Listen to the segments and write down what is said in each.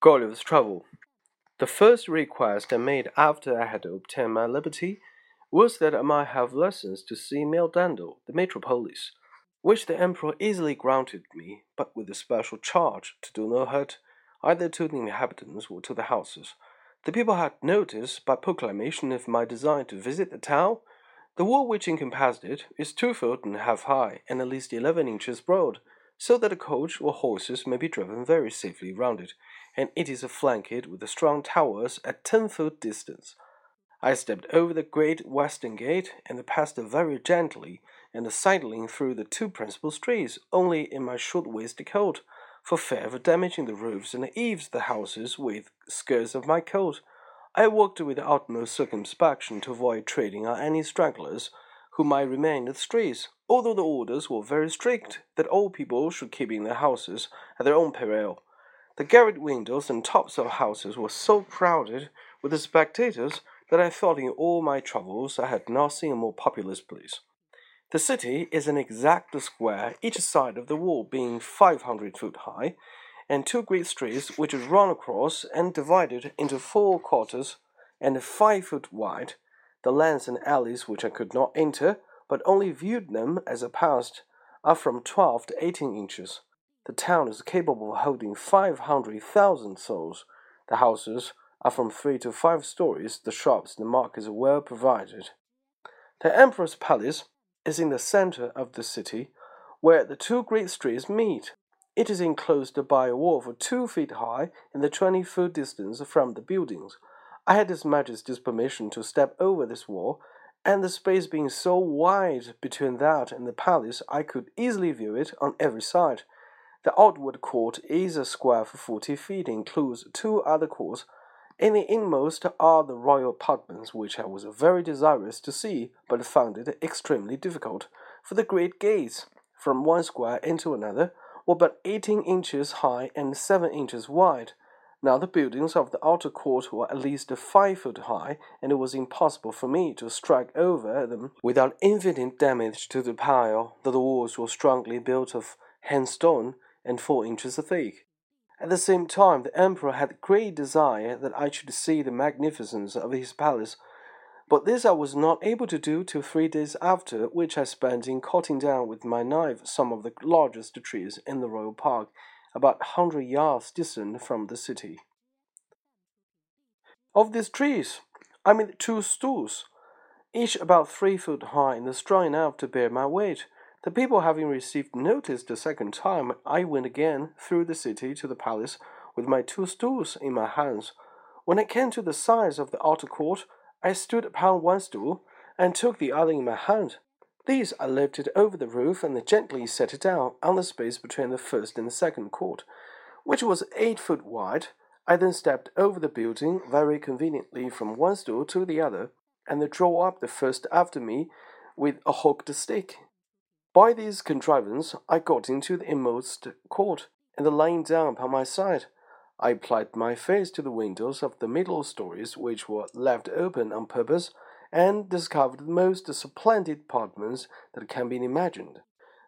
Gulliver's Travel. The first request I made after I had obtained my liberty was that I might have lessons to see Mildendo, the metropolis, which the emperor easily granted me, but with a special charge to do no hurt either to the inhabitants or to the houses. The people had noticed by proclamation of my design to visit the town. The wall which encompassed it is two foot and a half high, and at least eleven inches broad so that a coach or horses may be driven very safely round it, and it is flanked with strong towers at ten foot distance. I stepped over the great western gate and passed very gently and sidling through the two principal streets, only in my short waistcoat, for fear of damaging the roofs and eaves of the houses with skirts of my coat. I walked with the utmost circumspection to avoid treading on any stragglers who might remain in the streets, although the orders were very strict that all people should keep in their houses at their own peril. The garret windows and tops of houses were so crowded with the spectators that I thought in all my travels I had not seen a more populous place. The city is an exact square, each side of the wall being five hundred foot high, and two great streets which run across and divided into four quarters and five foot wide the lanes and alleys which I could not enter, but only viewed them as I passed, are from twelve to eighteen inches. The town is capable of holding five hundred thousand souls. The houses are from three to five stories. The shops and the markets are well provided. The Emperor's Palace is in the center of the city, where the two great streets meet. It is enclosed by a wall of two feet high and the twenty foot distance from the buildings. I had His Majesty's permission to step over this wall, and the space being so wide between that and the palace, I could easily view it on every side. The outward court is a square of forty feet, includes two other courts. In the inmost are the royal apartments, which I was very desirous to see, but found it extremely difficult, for the great gates, from one square into another, were but eighteen inches high and seven inches wide. Now the buildings of the outer court were at least five foot high, and it was impossible for me to strike over them without infinite damage to the pile, though the walls were strongly built of hand stone and four inches thick. At the same time, the emperor had great desire that I should see the magnificence of his palace, but this I was not able to do till three days after, which I spent in cutting down with my knife some of the largest trees in the royal park about a 100 yards distant from the city. Of these trees, I made two stools, each about three foot high and strong enough to bear my weight. The people having received notice the second time, I went again through the city to the palace with my two stools in my hands. When I came to the sides of the outer court, I stood upon one stool and took the other in my hand. These I lifted over the roof and gently set it down on the space between the first and the second court, which was eight foot wide. I then stepped over the building very conveniently from one stool to the other, and drew up the first after me with a hooked stick. By these contrivance I got into the inmost court, and lying down upon my side, I applied my face to the windows of the middle stories, which were left open on purpose and discovered the most splendid apartments that can be imagined.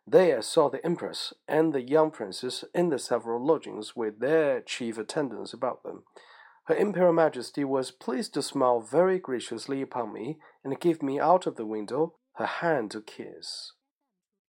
There saw the Empress and the young princes in the several lodgings with their chief attendants about them. Her Imperial Majesty was pleased to smile very graciously upon me and give me out of the window her hand to kiss.